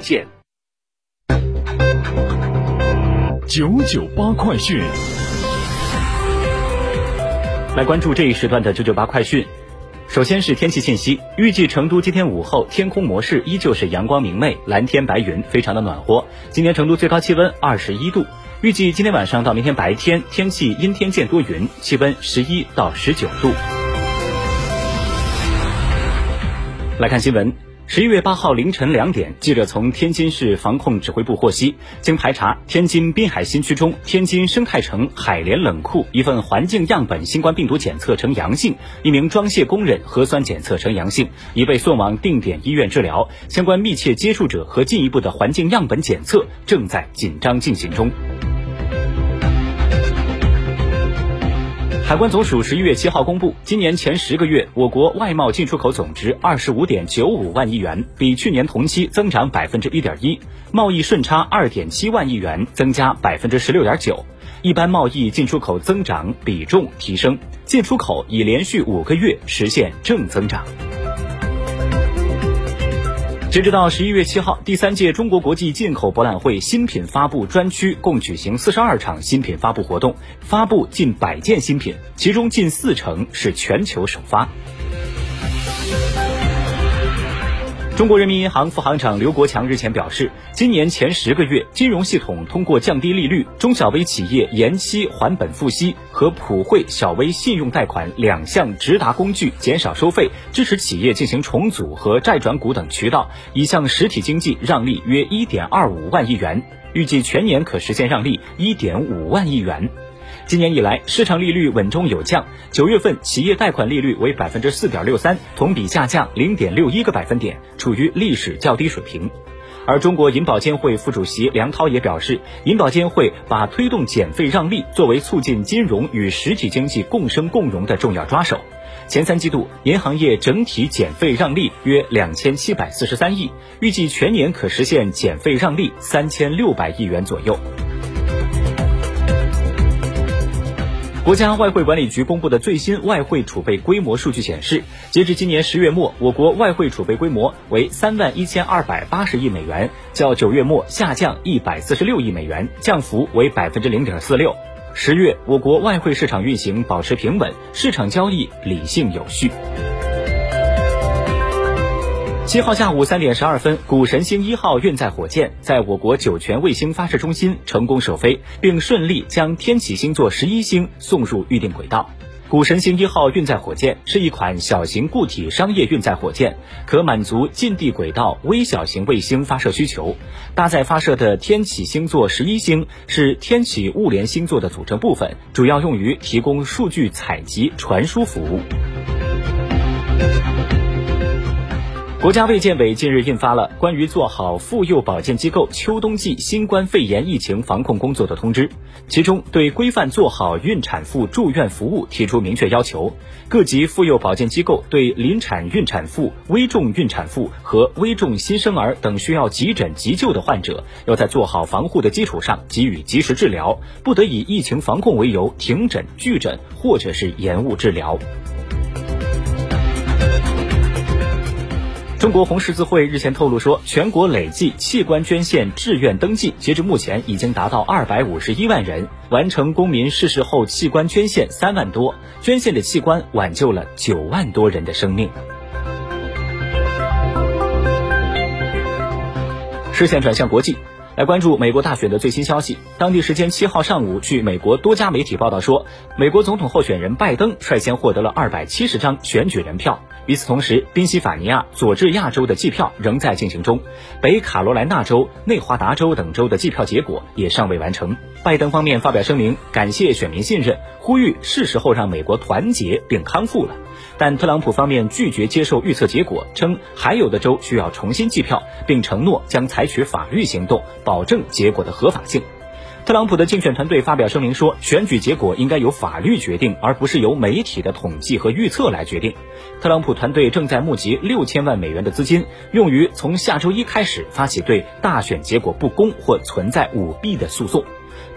献。九九八快讯，来关注这一时段的九九八快讯。首先是天气信息，预计成都今天午后天空模式依旧是阳光明媚，蓝天白云，非常的暖和。今天成都最高气温二十一度，预计今天晚上到明天白天天气阴天见多云，气温十一到十九度。来看新闻。十一月八号凌晨两点，记者从天津市防控指挥部获悉，经排查，天津滨海新区中天津生态城海联冷库一份环境样本新冠病毒检测呈阳性，一名装卸工人核酸检测呈阳性，已被送往定点医院治疗。相关密切接触者和进一步的环境样本检测正在紧张进行中。海关总署十一月七号公布，今年前十个月，我国外贸进出口总值二十五点九五万亿元，比去年同期增长百分之一点一；贸易顺差二点七万亿元，增加百分之十六点九；一般贸易进出口增长比重提升，进出口已连续五个月实现正增长。截止到十一月七号，第三届中国国际进口博览会新品发布专区共举行四十二场新品发布活动，发布近百件新品，其中近四成是全球首发。中国人民银行副行长刘国强日前表示，今年前十个月，金融系统通过降低利率、中小微企业延期还本付息和普惠小微信用贷款两项直达工具，减少收费，支持企业进行重组和债转股等渠道，已向实体经济让利约一点二五万亿元，预计全年可实现让利一点五万亿元。今年以来，市场利率稳中有降。九月份企业贷款利率为百分之四点六三，同比下降零点六一个百分点，处于历史较低水平。而中国银保监会副主席梁涛也表示，银保监会把推动减费让利作为促进金融与实体经济共生共荣的重要抓手。前三季度，银行业整体减费让利约两千七百四十三亿，预计全年可实现减费让利三千六百亿元左右。国家外汇管理局公布的最新外汇储备规模数据显示，截至今年十月末，我国外汇储备规模为三万一千二百八十亿美元，较九月末下降一百四十六亿美元，降幅为百分之零点四六。十月，我国外汇市场运行保持平稳，市场交易理性有序。七号下午三点十二分，谷神星一号运载火箭在我国酒泉卫星发射中心成功首飞，并顺利将天启星座十一星送入预定轨道。谷神星一号运载火箭是一款小型固体商业运载火箭，可满足近地轨道微小型卫星发射需求。搭载发射的天启星座十一星是天启物联星座的组成部分，主要用于提供数据采集传输服务。国家卫健委近日印发了关于做好妇幼保健机构秋冬季新冠肺炎疫情防控工作的通知，其中对规范做好孕产妇住院服务提出明确要求。各级妇幼保健机构对临产孕产妇、危重孕产妇和危重新生儿等需要急诊急救的患者，要在做好防护的基础上给予及时治疗，不得以疫情防控为由停诊拒诊或者是延误治疗。中国红十字会日前透露说，全国累计器官捐献志愿登记，截至目前已经达到二百五十一万人，完成公民逝世后器官捐献三万多，捐献的器官挽救了九万多人的生命。视线转向国际。来关注美国大选的最新消息。当地时间七号上午，据美国多家媒体报道说，美国总统候选人拜登率先获得了二百七十张选举人票。与此同时，宾夕法尼亚、佐治亚州的计票仍在进行中，北卡罗来纳州、内华达州等州的计票结果也尚未完成。拜登方面发表声明，感谢选民信任，呼吁是时候让美国团结并康复了。但特朗普方面拒绝接受预测结果，称还有的州需要重新计票，并承诺将采取法律行动，保证结果的合法性。特朗普的竞选团队发表声明说，选举结果应该由法律决定，而不是由媒体的统计和预测来决定。特朗普团队正在募集六千万美元的资金，用于从下周一开始发起对大选结果不公或存在舞弊的诉讼。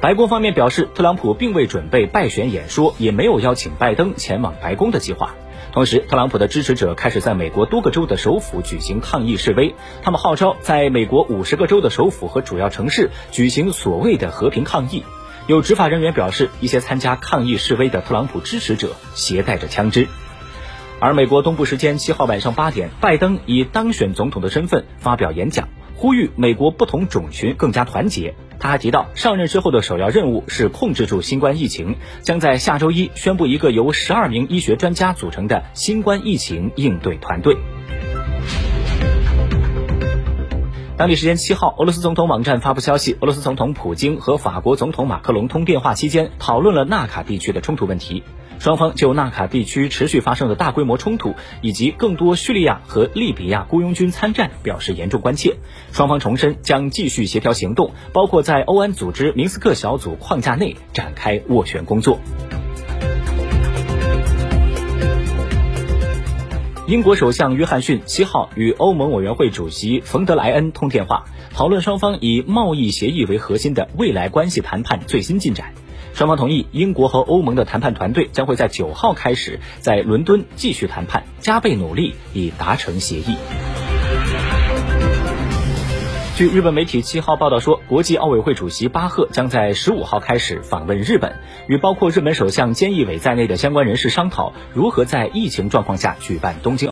白宫方面表示，特朗普并未准备败选演说，也没有邀请拜登前往白宫的计划。同时，特朗普的支持者开始在美国多个州的首府举行抗议示威，他们号召在美国五十个州的首府和主要城市举行所谓的和平抗议。有执法人员表示，一些参加抗议示威的特朗普支持者携带着枪支。而美国东部时间七号晚上八点，拜登以当选总统的身份发表演讲，呼吁美国不同种群更加团结。他还提到，上任之后的首要任务是控制住新冠疫情，将在下周一宣布一个由十二名医学专家组成的新冠疫情应对团队。当地时间七号，俄罗斯总统网站发布消息，俄罗斯总统普京和法国总统马克龙通电话期间，讨论了纳卡地区的冲突问题。双方就纳卡地区持续发生的大规模冲突，以及更多叙利亚和利比亚雇佣军参战表示严重关切。双方重申将继续协调行动，包括在欧安组织明斯克小组框架内展开斡旋工作。英国首相约翰逊七号与欧盟委员会主席冯德莱恩通电话，讨论双方以贸易协议为核心的未来关系谈判最新进展。双方同意，英国和欧盟的谈判团队将会在九号开始在伦敦继续谈判，加倍努力以达成协议。据日本媒体七号报道说，国际奥委会主席巴赫将在十五号开始访问日本，与包括日本首相菅义伟在内的相关人士商讨如何在疫情状况下举办东京。